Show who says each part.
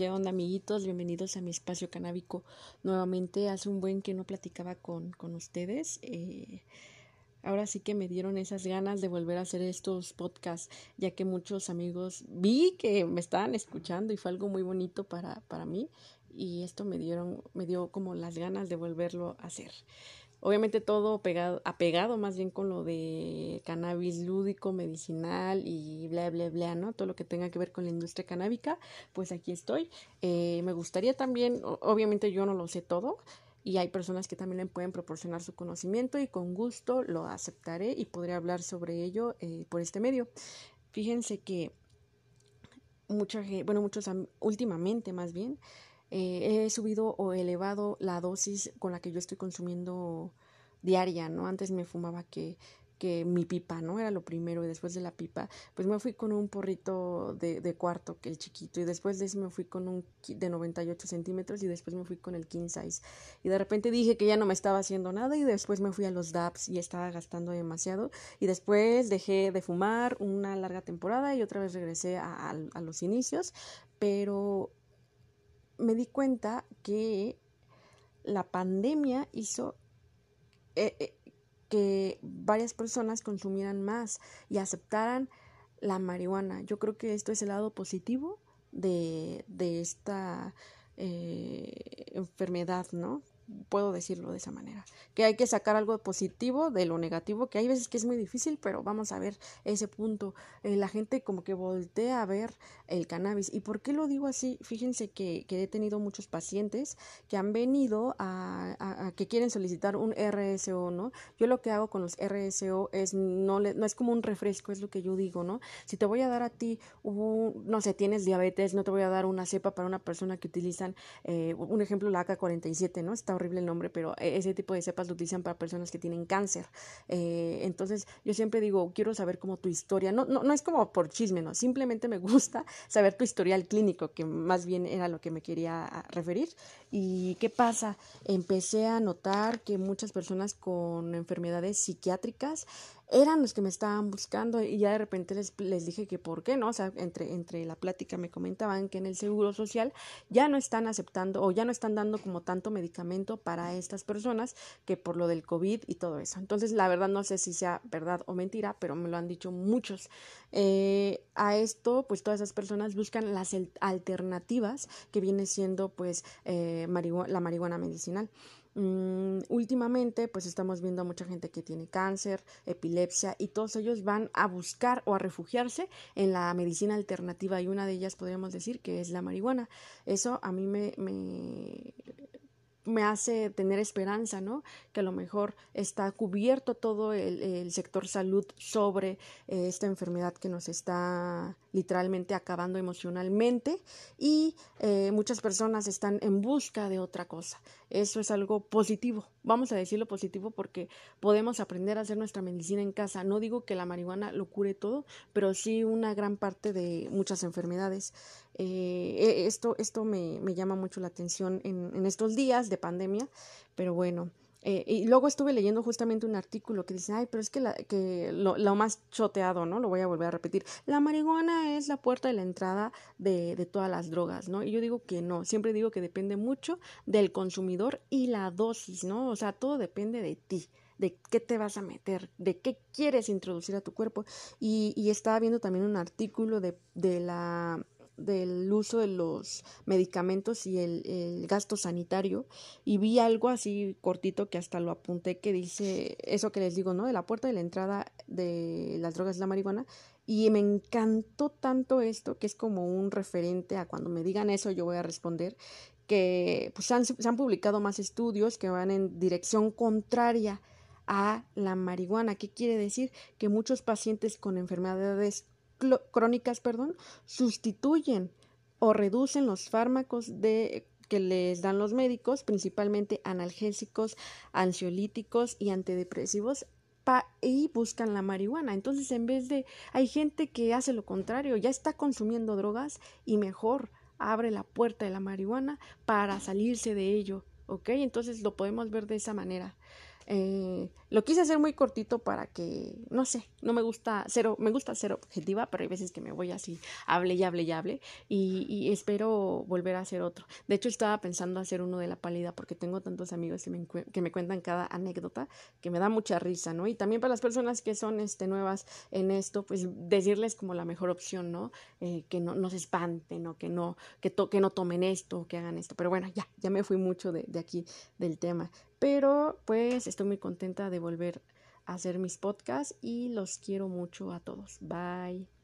Speaker 1: ¿Qué onda, amiguitos? Bienvenidos a mi espacio canábico. Nuevamente, hace un buen que no platicaba con, con ustedes. Eh, ahora sí que me dieron esas ganas de volver a hacer estos podcasts, ya que muchos amigos vi que me estaban escuchando y fue algo muy bonito para, para mí. Y esto me dieron, me dio como las ganas de volverlo a hacer. Obviamente todo pegado, apegado más bien con lo de cannabis lúdico, medicinal y bla, bla, bla, ¿no? Todo lo que tenga que ver con la industria canábica, pues aquí estoy. Eh, me gustaría también, obviamente yo no lo sé todo y hay personas que también le pueden proporcionar su conocimiento y con gusto lo aceptaré y podré hablar sobre ello eh, por este medio. Fíjense que mucha bueno, muchos últimamente más bien, eh, he subido o elevado la dosis con la que yo estoy consumiendo diaria, ¿no? Antes me fumaba que, que mi pipa, ¿no? Era lo primero y después de la pipa, pues me fui con un porrito de, de cuarto, que el chiquito, y después de eso me fui con un de 98 centímetros y después me fui con el king size. Y de repente dije que ya no me estaba haciendo nada y después me fui a los DAPs y estaba gastando demasiado y después dejé de fumar una larga temporada y otra vez regresé a los inicios, pero me di cuenta que la pandemia hizo eh, eh, que varias personas consumieran más y aceptaran la marihuana. Yo creo que esto es el lado positivo de, de esta eh, enfermedad, ¿no? Puedo decirlo de esa manera, que hay que sacar algo positivo de lo negativo, que hay veces que es muy difícil, pero vamos a ver ese punto. Eh, la gente como que voltea a ver el cannabis. ¿Y por qué lo digo así? Fíjense que, he tenido muchos pacientes que han venido a, a, que quieren solicitar un RSO, ¿no? Yo lo que hago con los RSO es no, le, no es como un refresco, es lo que yo digo, ¿no? Si te voy a dar a ti, un, no sé, tienes diabetes, no te voy a dar una cepa para una persona que utilizan, eh, un ejemplo, la AK-47, ¿no? Está horrible el nombre, pero e, ese tipo de cepas lo utilizan para personas que tienen cáncer. Eh, entonces, yo siempre digo, quiero saber como tu historia, no, no, no es como por chisme, no, simplemente me gusta saber tu historial clínico, que más bien era lo que me quería ah, referir. ¿Y qué pasa? Empecé a notar que muchas personas con enfermedades psiquiátricas eran los que me estaban buscando y ya de repente les, les dije que por qué, ¿no? O sea, entre, entre la plática me comentaban que en el Seguro Social ya no están aceptando o ya no están dando como tanto medicamento para estas personas que por lo del COVID y todo eso. Entonces, la verdad no sé si sea verdad o mentira, pero me lo han dicho muchos. Eh, a esto, pues todas esas personas buscan las alternativas que viene siendo pues eh, la marihuana medicinal. Mm, últimamente, pues estamos viendo a mucha gente que tiene cáncer, epilepsia y todos ellos van a buscar o a refugiarse en la medicina alternativa y una de ellas podríamos decir que es la marihuana. Eso a mí me, me me hace tener esperanza, ¿no? Que a lo mejor está cubierto todo el, sector salud sobre eh, esta enfermedad que nos está literalmente acabando emocionalmente y eh, muchas personas están en busca de otra cosa. Eso es algo positivo. Vamos a decirlo positivo porque podemos aprender a hacer nuestra medicina en casa. No digo que la marihuana lo cure todo, pero sí una gran parte de muchas enfermedades. Eh, e, esto esto me, me, llama mucho la atención en, en estos días de pandemia, pero bueno. Eh, y luego estuve leyendo justamente un artículo que dice, ay, pero es que, la, que lo, más choteado, ¿no? Lo voy a volver a repetir. La marihuana es la puerta de la entrada de, de todas las drogas, ¿no? Y yo digo que no, siempre digo que depende mucho del consumidor y la dosis, ¿no? O sea, todo depende de ti de qué te vas a meter, de qué quieres introducir a tu cuerpo. Y, y estaba viendo también un artículo de, de la del uso de los medicamentos y el, gasto sanitario y vi algo así cortito que hasta lo apunté que dice eso que les digo, ¿no? De la puerta de la entrada de las drogas la marihuana y me encantó tanto esto que es como un referente a cuando me digan eso yo voy a responder que pues han, se han publicado más estudios que van en dirección contraria a la marihuana. ¿Qué quiere decir? Que muchos pacientes con enfermedades crónicas, perdón, sustituyen o reducen los fármacos de que les dan los médicos, principalmente analgésicos, ansiolíticos y antidepresivos, y buscan la marihuana. Entonces, en vez de, hay gente que hace lo contrario, ya está consumiendo drogas y mejor abre la puerta de la marihuana para salirse de ello, ¿ok? Entonces lo podemos ver de esa manera. Eh, lo quise hacer muy cortito para que, no sé, no me gusta cero, me gusta ser objetiva, pero hay veces que me voy así, hable y hable y hable, y, espero volver a hacer otro. De hecho, estaba pensando hacer uno de la pálida porque tengo tantos amigos que me, que me cuentan cada anécdota que me da mucha risa, ¿no? Y también para las personas que son este, nuevas en esto, pues decirles como la mejor opción, ¿no? Eh, que no, no se espanten o que no, que, que no tomen esto, que hagan esto. Pero bueno, ya, ya me fui mucho de, de aquí del tema. Pero pues estoy muy contenta volver a hacer mis podcasts y los quiero mucho a todos. Bye.